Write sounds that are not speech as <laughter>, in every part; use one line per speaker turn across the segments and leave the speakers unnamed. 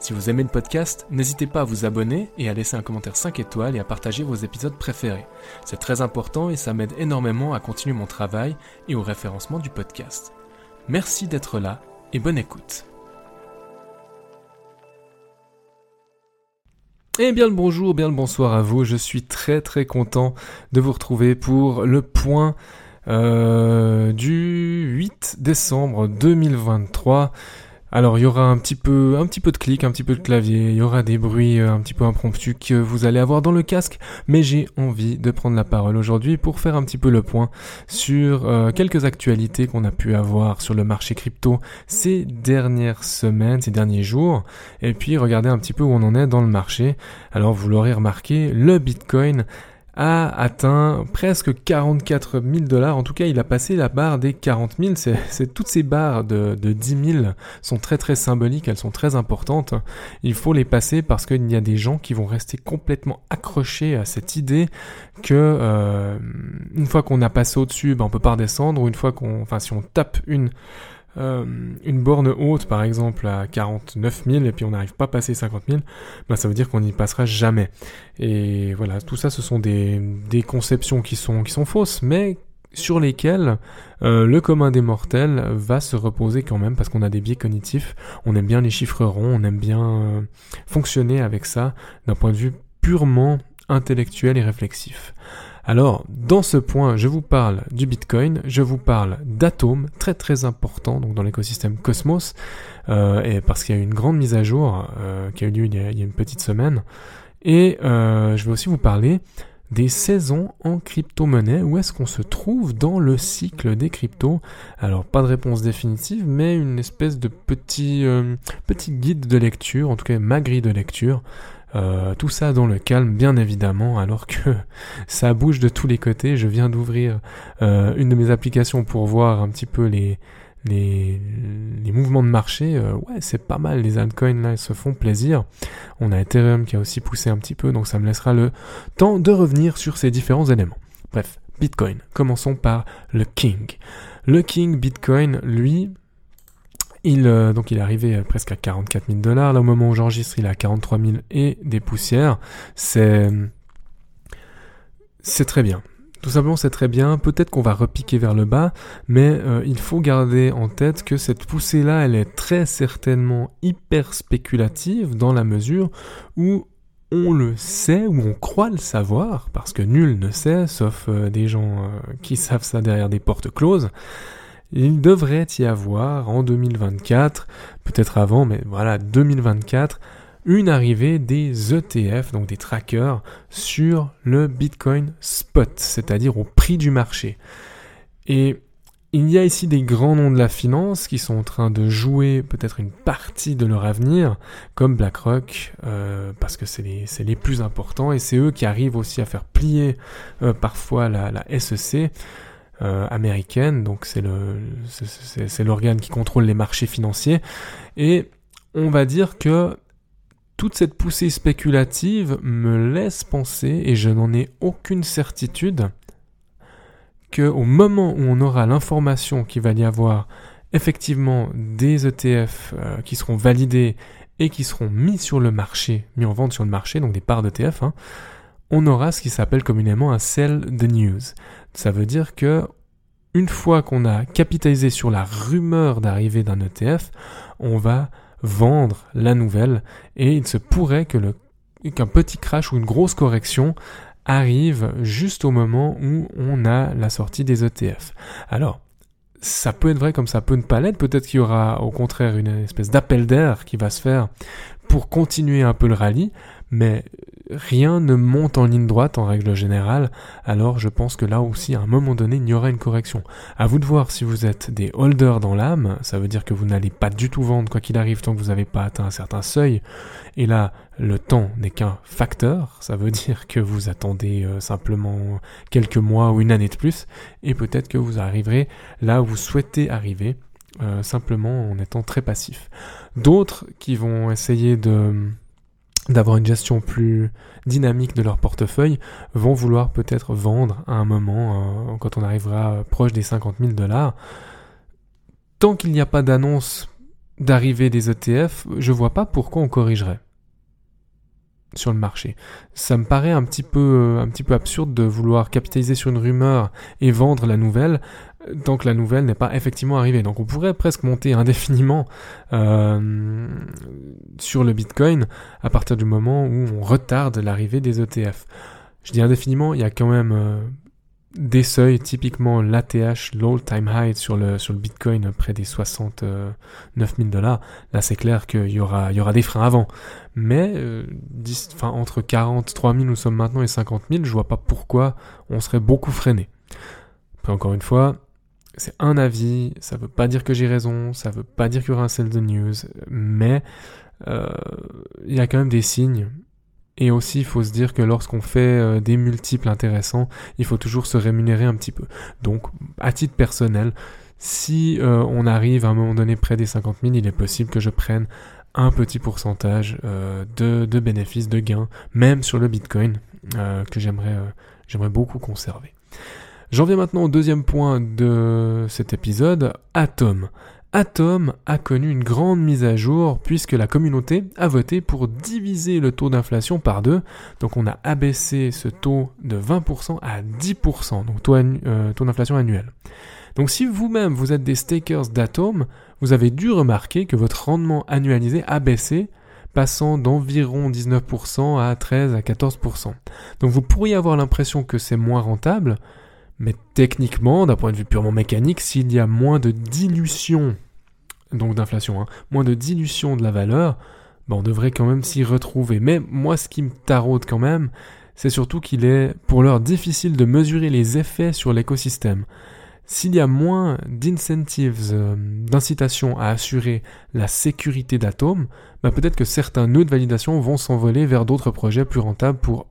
Si vous aimez le podcast, n'hésitez pas à vous abonner et à laisser un commentaire 5 étoiles et à partager vos épisodes préférés. C'est très important et ça m'aide énormément à continuer mon travail et au référencement du podcast. Merci d'être là et bonne écoute. Eh bien le bonjour, bien le bonsoir à vous. Je suis très très content de vous retrouver pour le point euh, du 8 décembre 2023. Alors il y aura un petit peu, un petit peu de clic, un petit peu de clavier, il y aura des bruits euh, un petit peu impromptus que vous allez avoir dans le casque, mais j'ai envie de prendre la parole aujourd'hui pour faire un petit peu le point sur euh, quelques actualités qu'on a pu avoir sur le marché crypto ces dernières semaines, ces derniers jours, et puis regarder un petit peu où on en est dans le marché. Alors vous l'aurez remarqué, le Bitcoin a atteint presque 44 000 dollars. En tout cas, il a passé la barre des 40 000. C'est, toutes ces barres de, de 10 000 sont très très symboliques, elles sont très importantes. Il faut les passer parce qu'il y a des gens qui vont rester complètement accrochés à cette idée que euh, une fois qu'on a passé au-dessus, ben, on peut pas redescendre. Ou une fois qu'on, enfin, si on tape une euh, une borne haute, par exemple, à 49 000, et puis on n'arrive pas à passer 50 000, bah, ça veut dire qu'on n'y passera jamais. Et voilà, tout ça, ce sont des, des conceptions qui sont, qui sont fausses, mais sur lesquelles euh, le commun des mortels va se reposer quand même parce qu'on a des biais cognitifs, on aime bien les chiffres ronds, on aime bien euh, fonctionner avec ça d'un point de vue purement intellectuel et réflexif. Alors, dans ce point, je vous parle du Bitcoin, je vous parle d'atomes, très très important donc dans l'écosystème Cosmos, euh, et parce qu'il y a eu une grande mise à jour euh, qui a eu lieu il y a, une petite semaine. Et euh, je vais aussi vous parler des saisons en crypto-monnaie, où est-ce qu'on se trouve dans le cycle des cryptos? Alors pas de réponse définitive, mais une espèce de petit, petit guide de lecture, en tout cas ma grille de lecture, euh, tout ça dans le calme, bien évidemment, alors que <laughs> ça bouge de tous les côtés. Je viens d'ouvrir euh, une de mes applications pour voir un petit peu les, les, les mouvements de marché. Euh, ouais, c'est pas mal. Les altcoins là, ils se font plaisir. On a Ethereum qui a aussi poussé un petit peu, donc ça me laissera le temps de revenir sur ces différents éléments. Bref, Bitcoin. Commençons par le King. Le King Bitcoin, lui, il, euh, donc il est arrivé euh, presque à 44 000 dollars. Là, au moment où j'enregistre, il est à 43 000 et des poussières. C'est, c'est très bien. Tout simplement, c'est très bien. Peut-être qu'on va repiquer vers le bas, mais euh, il faut garder en tête que cette poussée-là, elle est très certainement hyper spéculative dans la mesure où on le sait ou on croit le savoir, parce que nul ne sait, sauf des gens qui savent ça derrière des portes closes. Il devrait y avoir en 2024, peut-être avant, mais voilà, 2024, une arrivée des ETF, donc des trackers, sur le Bitcoin spot, c'est-à-dire au prix du marché. Et il y a ici des grands noms de la finance qui sont en train de jouer peut-être une partie de leur avenir, comme BlackRock, euh, parce que c'est les, plus importants, et c'est eux qui arrivent aussi à faire plier euh, parfois la, la SEC. Euh, américaine, donc c'est l'organe qui contrôle les marchés financiers, et on va dire que toute cette poussée spéculative me laisse penser, et je n'en ai aucune certitude, que au moment où on aura l'information qu'il va y avoir effectivement des ETF euh, qui seront validés et qui seront mis sur le marché, mis en vente sur le marché, donc des parts d'ETF, hein, on aura ce qui s'appelle communément un sell the news. Ça veut dire que une fois qu'on a capitalisé sur la rumeur d'arrivée d'un ETF, on va vendre la nouvelle et il se pourrait que le qu'un petit crash ou une grosse correction arrive juste au moment où on a la sortie des ETF. Alors, ça peut être vrai comme ça peut ne pas l'être. Peut-être qu'il y aura au contraire une espèce d'appel d'air qui va se faire pour continuer un peu le rallye. Mais rien ne monte en ligne droite en règle générale, alors je pense que là aussi à un moment donné il y aura une correction. À vous de voir si vous êtes des holders dans l'âme, ça veut dire que vous n'allez pas du tout vendre quoi qu'il arrive tant que vous n'avez pas atteint un certain seuil. Et là, le temps n'est qu'un facteur, ça veut dire que vous attendez euh, simplement quelques mois ou une année de plus, et peut-être que vous arriverez là où vous souhaitez arriver. Euh, simplement en étant très passif. D'autres qui vont essayer de d'avoir une gestion plus dynamique de leur portefeuille, vont vouloir peut-être vendre à un moment, euh, quand on arrivera proche des 50 000 dollars. Tant qu'il n'y a pas d'annonce d'arrivée des ETF, je vois pas pourquoi on corrigerait sur le marché. Ça me paraît un petit peu, un petit peu absurde de vouloir capitaliser sur une rumeur et vendre la nouvelle tant que la nouvelle n'est pas effectivement arrivée. Donc on pourrait presque monter <laughs> indéfiniment euh, sur le Bitcoin à partir du moment où on retarde l'arrivée des ETF. Je dis indéfiniment, il y a quand même euh, des seuils, typiquement l'ATH, l'all time high sur le, sur le Bitcoin près des 69 000 dollars. Là c'est clair qu'il y aura, il y aura des freins avant. Mais euh, enfin, entre 43 000 nous sommes maintenant et 50 000, je vois pas pourquoi on serait beaucoup freiné. Encore une fois, c'est un avis, ça veut pas dire que j'ai raison, ça veut pas dire qu'il y aura un sell the news, mais euh, il y a quand même des signes. Et aussi, il faut se dire que lorsqu'on fait euh, des multiples intéressants, il faut toujours se rémunérer un petit peu. Donc, à titre personnel, si euh, on arrive à un moment donné près des 50 000, il est possible que je prenne un petit pourcentage de, bénéfices, de gains, même sur le Bitcoin, que j'aimerais beaucoup conserver. J'en viens maintenant au deuxième point de cet épisode, Atom. Atom a connu une grande mise à jour puisque la communauté a voté pour diviser le taux d'inflation par deux. Donc on a abaissé ce taux de 20% à 10%, donc taux, euh, taux d'inflation annuel. Donc si vous-même vous êtes des stakers d'Atom, vous avez dû remarquer que votre rendement annualisé a baissé passant d'environ 19% à 13 à 14%. Donc vous pourriez avoir l'impression que c'est moins rentable, mais techniquement, d'un point de vue purement mécanique, s'il y a moins de dilution, donc d'inflation, hein, moins de dilution de la valeur, ben on devrait quand même s'y retrouver. Mais moi, ce qui me taraude quand même, c'est surtout qu'il est pour l'heure difficile de mesurer les effets sur l'écosystème. S'il y a moins d'incentives, euh, d'incitation à assurer la sécurité d'atomes, ben peut-être que certains nœuds de validation vont s'envoler vers d'autres projets plus rentables pour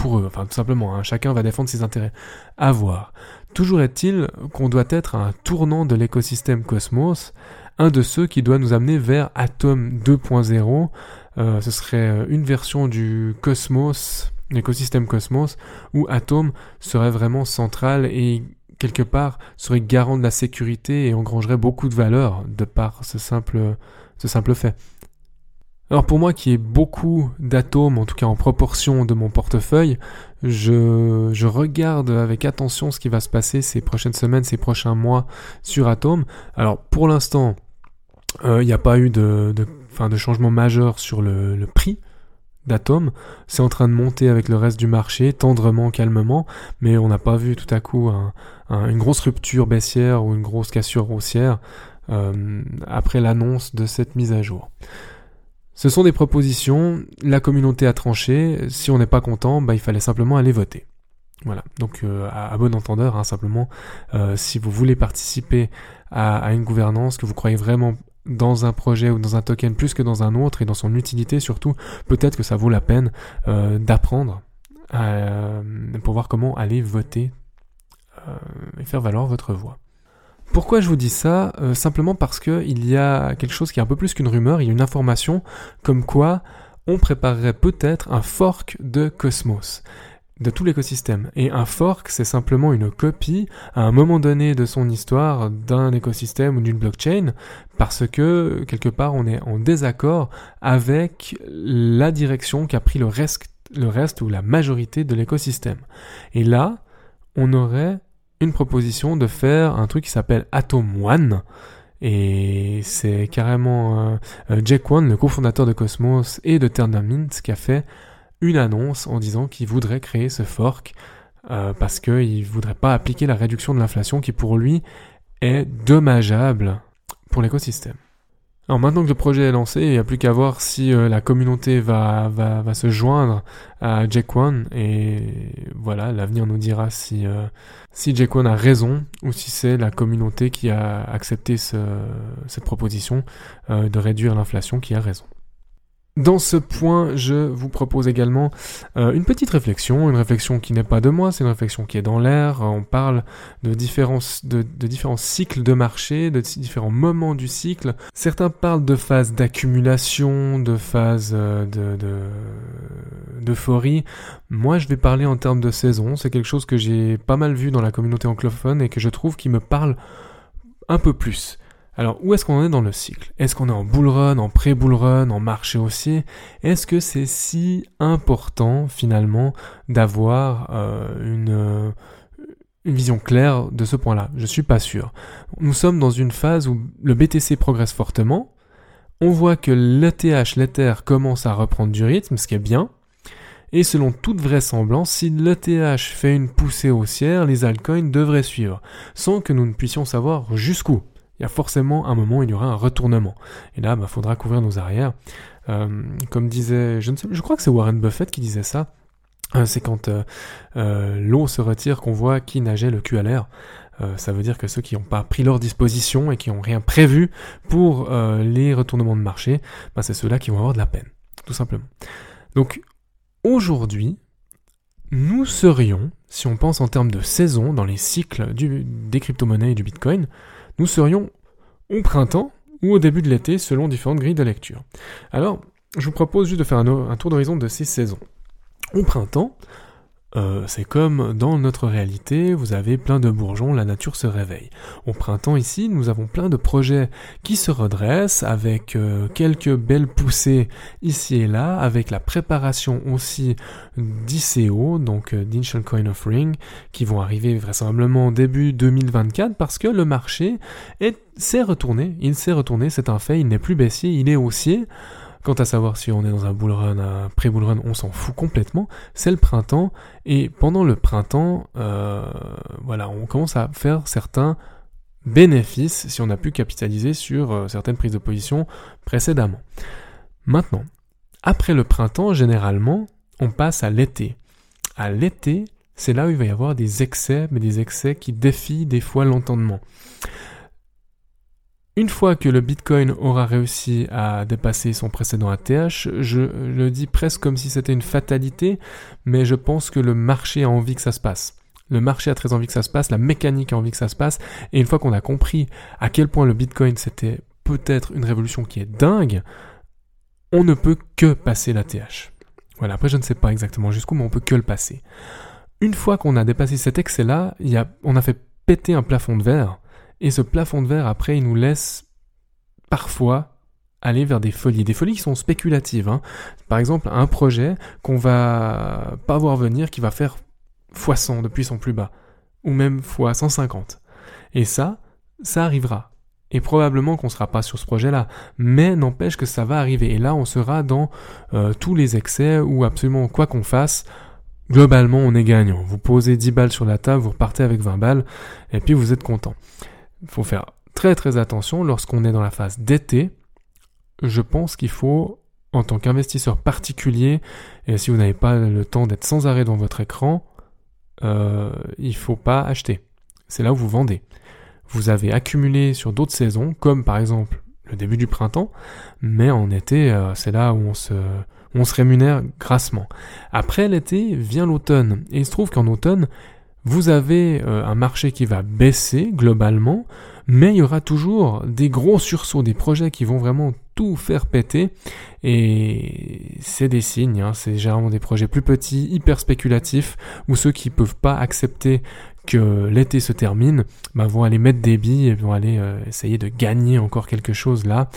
pour eux. Enfin, tout simplement, hein, chacun va défendre ses intérêts. À voir. Toujours est-il qu'on doit être un tournant de l'écosystème Cosmos, un de ceux qui doit nous amener vers Atom 2.0. Euh, ce serait euh, une version du Cosmos, l'écosystème Cosmos, où Atom serait vraiment central et quelque part serait garant de la sécurité et engrangerait beaucoup de valeur de par ce simple fait. Alors pour moi qui ai beaucoup d'atomes, en tout cas en proportion de mon portefeuille, je, je, regarde avec attention ce qui va se passer ces prochaines semaines, ces prochains mois sur Atom. Alors pour l'instant, euh, il n'y a pas eu de, de, de changement majeur sur le, prix d'Atom. C'est en train de monter avec le reste du marché, tendrement, calmement, mais on n'a pas vu tout à coup une grosse rupture baissière ou une grosse cassure haussière euh, après l'annonce de cette mise à jour. Ce sont des propositions, la communauté a tranché, si on n'est pas content, bah, il fallait simplement aller voter. Voilà, donc euh, à, bon entendeur, hein, simplement, euh, si vous voulez participer à, une gouvernance, que vous croyez vraiment dans un projet ou dans un token plus que dans un autre et dans son utilité surtout, peut-être que ça vaut la peine euh, d'apprendre pour voir comment aller voter et faire valoir votre voix. Pourquoi je vous dis ça? Euh, Simplement parce que il y a quelque chose qui est un peu plus qu'une rumeur, il y a une information comme quoi on préparerait peut-être un fork de Cosmos de tout l'écosystème. Et un fork, c'est simplement une copie à un moment donné de son histoire d'un écosystème ou d'une blockchain, parce que quelque part on est en désaccord avec la direction qu'a pris le reste, le reste ou la majorité de l'écosystème. Et là, on aurait une proposition de faire un truc qui s'appelle Atom One. Et c'est carrément euh, euh, Jack One, le cofondateur de Cosmos et de Mint, qui a fait une annonce en disant qu'il voudrait créer ce fork euh, parce qu'il ne voudrait pas appliquer la réduction de l'inflation qui pour lui est dommageable pour l'écosystème. Alors maintenant que le projet est lancé, il n'y a plus qu'à voir si euh, la communauté va, va, va, se joindre à Jack One. Et voilà, l'avenir nous dira si, euh, si Jack One a raison ou si c'est la communauté qui a accepté ce, cette proposition euh, de réduire l'inflation qui a raison. Dans ce point, je vous propose également euh, une petite réflexion, une réflexion qui n'est pas de moi, c'est une réflexion qui est dans l'air. On parle de différents, cycles de marché, de différents moments du cycle. Certains parlent de phases d'accumulation, de phases euh, de, d'euphorie. Moi, je vais parler en termes de saison. C'est quelque chose que j'ai pas mal vu dans la communauté anglophone et que je trouve qui me parle un peu plus. Alors, où est-ce qu'on en est dans le cycle? Est-ce qu'on est en bull run, en pré-bull run, en marché haussier? Est-ce que c'est si important finalement d'avoir euh, une, euh, une vision claire de ce point-là? Je suis pas sûr. Nous sommes dans une phase où le BTC progresse fortement. On voit que l'ETH, l'Ether commence à reprendre du rythme, ce qui est bien. Et selon toute vraisemblance, si l'ETH fait une poussée haussière, les altcoins devraient suivre, sans que nous ne puissions savoir jusqu'où il y a forcément un moment où il y aura un retournement. Et là, il bah, faudra couvrir nos arrières. Euh, comme disait, je, crois que c'est Warren Buffett qui disait ça. Euh, c'est quand euh, l'eau se retire qu'on voit qui nageait le cul à l'air. ça veut dire que ceux qui n'ont pas pris leur disposition et qui n'ont rien prévu pour les retournements de marché, bah, c'est ceux-là qui vont avoir de la peine, tout simplement. Donc aujourd'hui, nous serions, si on pense en termes de saison dans les cycles des crypto-monnaies et du Bitcoin, nous serions au printemps ou au début de l'été selon différentes grilles de lecture. Alors, je vous propose juste de faire un, tour d'horizon de ces saisons. Au printemps, euh, c'est comme dans notre réalité, vous avez plein de bourgeons, la nature se réveille. Au printemps ici, nous avons plein de projets qui se redressent avec euh, quelques belles poussées ici et là, avec la préparation aussi d'ICO, donc euh, d'Initial Coin Offering, qui vont arriver vraisemblablement début 2024 parce que le marché s'est retourné, il s'est retourné, c'est un fait, il n'est plus baissier, il est haussier. Quant à savoir si on est dans un bull run, un pré-bull run, on s'en fout complètement. C'est le printemps et pendant le printemps, euh, voilà, on commence à faire certains bénéfices si on a pu capitaliser sur euh, certaines prises de position précédemment. Maintenant, après le printemps, généralement, on passe à l'été. À l'été, c'est là où il va y avoir des excès, mais des excès qui défient des fois l'entendement. Une fois que le Bitcoin aura réussi à dépasser son précédent ATH, je le dis presque comme si c'était une fatalité, mais je pense que le marché a envie que ça se passe. Le marché a très envie que ça se passe, la mécanique a envie que ça se passe, et une fois qu'on a compris à quel point le Bitcoin c'était peut-être une révolution qui est dingue, on ne peut que passer l'ATH. Voilà, après je ne sais pas exactement jusqu'où, mais on peut que le passer. Une fois qu'on a dépassé cet excès-là, on a fait péter un plafond de verre, et ce plafond de verre, après, il nous laisse parfois aller vers des folies, des folies qui sont spéculatives. Hein. Par exemple, un projet qu'on va pas voir venir, qui va faire x100 depuis son plus bas, ou même x 150. Et ça, ça arrivera. Et probablement qu'on ne sera pas sur ce projet-là, mais n'empêche que ça va arriver. Et là, on sera dans euh, tous les excès ou absolument quoi qu'on fasse, globalement, on est gagnant. Vous posez 10 balles sur la table, vous repartez avec 20 balles, et puis vous êtes content. Il faut faire très très attention lorsqu'on est dans la phase d'été. Je pense qu'il faut, en tant qu'investisseur particulier, et si vous n'avez pas le temps d'être sans arrêt dans votre écran, euh, il faut pas acheter. C'est là où vous vendez. Vous avez accumulé sur d'autres saisons, comme par exemple le début du printemps, mais en été, euh, c'est là où on se, on se rémunère grassement. Après l'été vient l'automne, et il se trouve qu'en automne, vous avez euh, un marché qui va baisser globalement, mais il y aura toujours des gros sursauts, des projets qui vont vraiment tout faire péter. Et c'est des signes, hein, c'est généralement des projets plus petits, hyper spéculatifs, ou ceux qui peuvent pas accepter que l'été se termine, bah, vont aller mettre des billes et vont aller euh, essayer de gagner encore quelque chose là.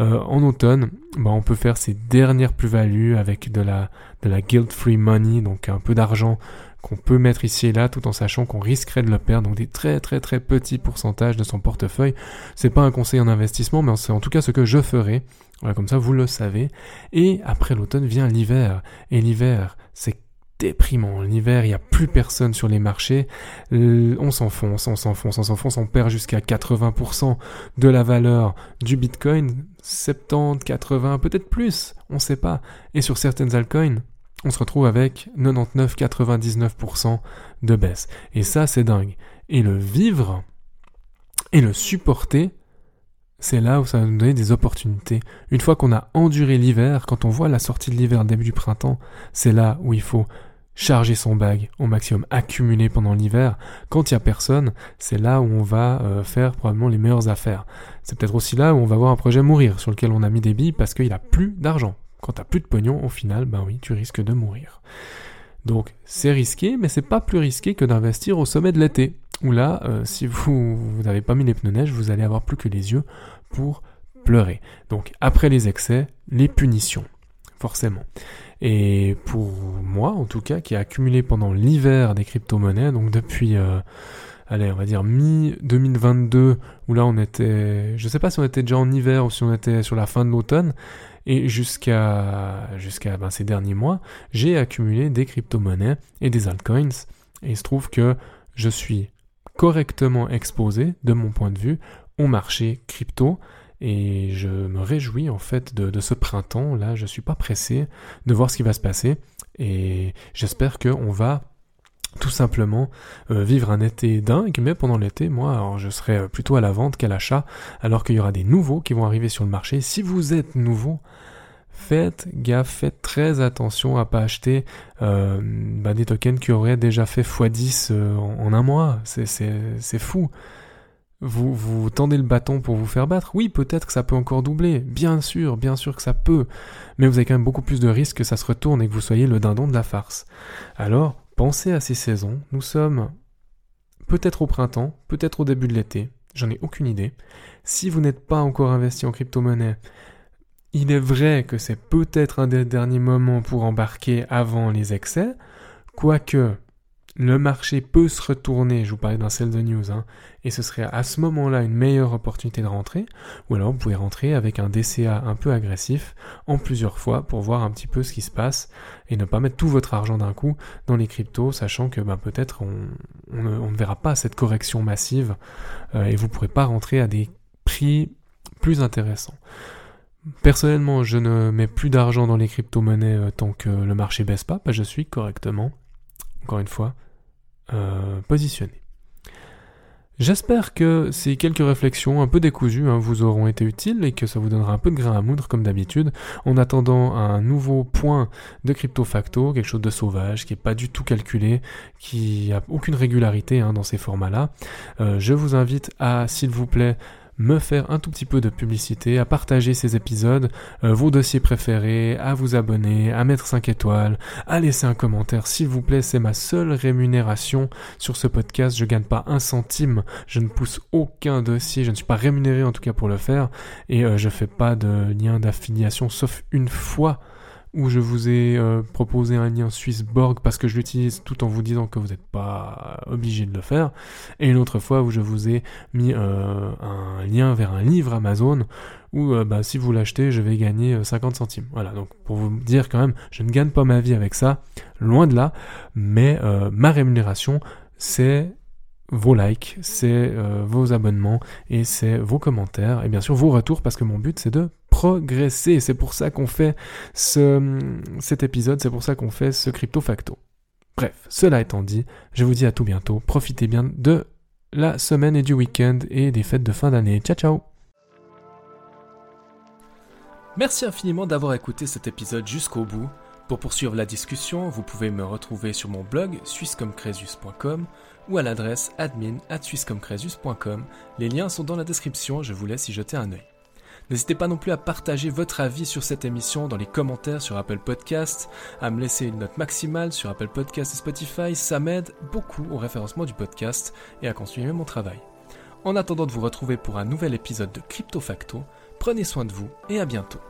Euh, en automne, bah, on peut faire ces dernières plus-values avec de la, de la guilt-free money, donc un peu d'argent qu'on peut mettre ici et là tout en sachant qu'on risquerait de le perdre, donc des très très très petits pourcentages de son portefeuille. C'est pas un conseil en investissement, mais c'est en tout cas ce que je ferai. Voilà, comme ça vous le savez. Et après l'automne vient l'hiver. Et l'hiver, c'est déprimant. L'hiver, il n'y a plus personne sur les marchés. On s'enfonce, on s'enfonce, on s'enfonce. On perd jusqu'à 80% de la valeur du Bitcoin. 70, 80, peut-être plus. On ne sait pas. Et sur certaines altcoins, on se retrouve avec 99-99% de baisse. Et ça, c'est dingue. Et le vivre et le supporter, c'est là où ça va nous donner des opportunités. Une fois qu'on a enduré l'hiver, quand on voit la sortie de l'hiver, début du printemps, c'est là où il faut charger son bag au maximum, accumuler pendant l'hiver. Quand il y a personne, c'est là où on va euh, faire probablement les meilleures affaires. C'est peut-être aussi là où on va voir un projet mourir sur lequel on a mis des billes parce qu'il a plus d'argent. Quand t'as plus de pognon, au final, ben oui, tu risques de mourir. Donc c'est risqué, mais c'est pas plus risqué que d'investir au sommet de l'été. Où là, euh, si vous n'avez pas mis les pneus neige, vous allez avoir plus que les yeux pour pleurer. Donc après les excès, les punitions, forcément. Et pour moi, en tout cas, qui a accumulé pendant l'hiver des crypto-monnaies, donc depuis, euh, allez, on va dire mi-2022, où là on était, je sais pas si on était déjà en hiver ou si on était sur la fin de l'automne, et jusqu'à jusqu'à ben, ces derniers mois, j'ai accumulé des crypto-monnaies et des altcoins. Et il se trouve que je suis correctement exposé, de mon point de vue, au marché crypto. Et je me réjouis en fait de, ce printemps. Là, je suis pas pressé de voir ce qui va se passer. Et j'espère qu'on va tout simplement euh, vivre un été dingue, mais pendant l'été, moi, je serai plutôt à la vente qu'à l'achat, alors qu'il y aura des nouveaux qui vont arriver sur le marché. Si vous êtes nouveau, faites gaffe, faites très attention à pas acheter euh, bah, des tokens qui auraient déjà fait x10 euh, en, un mois. C'est fou. Vous, vous tendez le bâton pour vous faire battre. Oui, peut-être que ça peut encore doubler. Bien sûr, bien sûr que ça peut. Mais vous avez quand même beaucoup plus de risques que ça se retourne et que vous soyez le dindon de la farce. Alors, pensez à ces saisons. Nous sommes peut-être au printemps, peut-être au début de l'été. J'en ai aucune idée. Si vous n'êtes pas encore investi en crypto-monnaie, il est vrai que c'est peut-être un des derniers moments pour embarquer avant les excès, quoique le marché peut se retourner, je vous parlais d'un sell de news, hein, et ce serait à ce moment-là une meilleure opportunité de rentrer, ou alors vous pouvez rentrer avec un DCA un peu agressif en plusieurs fois pour voir un petit peu ce qui se passe et ne pas mettre tout votre argent d'un coup dans les cryptos, sachant que ben, peut-être on, ne, verra pas cette correction massive euh, et vous ne pourrez pas rentrer à des prix plus intéressants. Personnellement, je ne mets plus d'argent dans les crypto-monnaies euh, tant que le marché baisse pas, je suis correctement, encore une fois, euh, positionné. J'espère que ces quelques réflexions un peu décousues hein, vous auront été utiles et que ça vous donnera un peu de grain à moudre comme d'habitude. En attendant un nouveau point de crypto facto, quelque chose de sauvage, qui n'est pas du tout calculé, qui a aucune régularité hein, dans ces formats-là, euh, je vous invite à, s'il vous plaît, me faire un tout petit peu de publicité, à partager ces épisodes, euh, vos dossiers préférés, à vous abonner, à mettre 5 étoiles, à laisser un commentaire. S'il vous plaît, c'est ma seule rémunération. Sur ce podcast, je gagne pas un centime, je ne pousse aucun dossier, je ne suis pas rémunéré en tout cas pour le faire. Et euh, je fais pas de lien d'affiliation sauf une fois où je vous ai euh, proposé un lien Swissborg parce que je l'utilise tout en vous disant que vous n'êtes pas obligé de le faire, et une autre fois où je vous ai mis euh, un lien vers un livre Amazon où euh, bah, si vous l'achetez, je vais gagner 50 centimes. Voilà, donc pour vous dire quand même, je ne gagne pas ma vie avec ça, loin de là, mais ma rémunération, c'est vos likes, c'est vos abonnements et c'est vos commentaires et bien sûr vos retours parce que mon but c'est de progresser. C'est pour ça qu'on fait ce, cet épisode, c'est pour ça qu'on fait ce crypto facto. Bref, cela étant dit, je vous dis à tout bientôt. Profitez bien de la semaine et du week-end et des fêtes de fin d'année. Ciao ciao Merci infiniment d'avoir écouté cet épisode jusqu'au bout. Pour poursuivre la discussion, vous pouvez me retrouver sur mon blog swisscomcresus.com ou à l'adresse admin at. Les liens sont dans la description, je vous laisse y jeter un œil. N'hésitez pas non plus à partager votre avis sur cette émission dans les commentaires sur Apple Podcast, à me laisser une note maximale sur Apple Podcast et Spotify, ça m'aide beaucoup au référencement du podcast et à continuer mon travail. En attendant de vous retrouver pour un nouvel épisode de Crypto Facto, prenez soin de vous et à bientôt.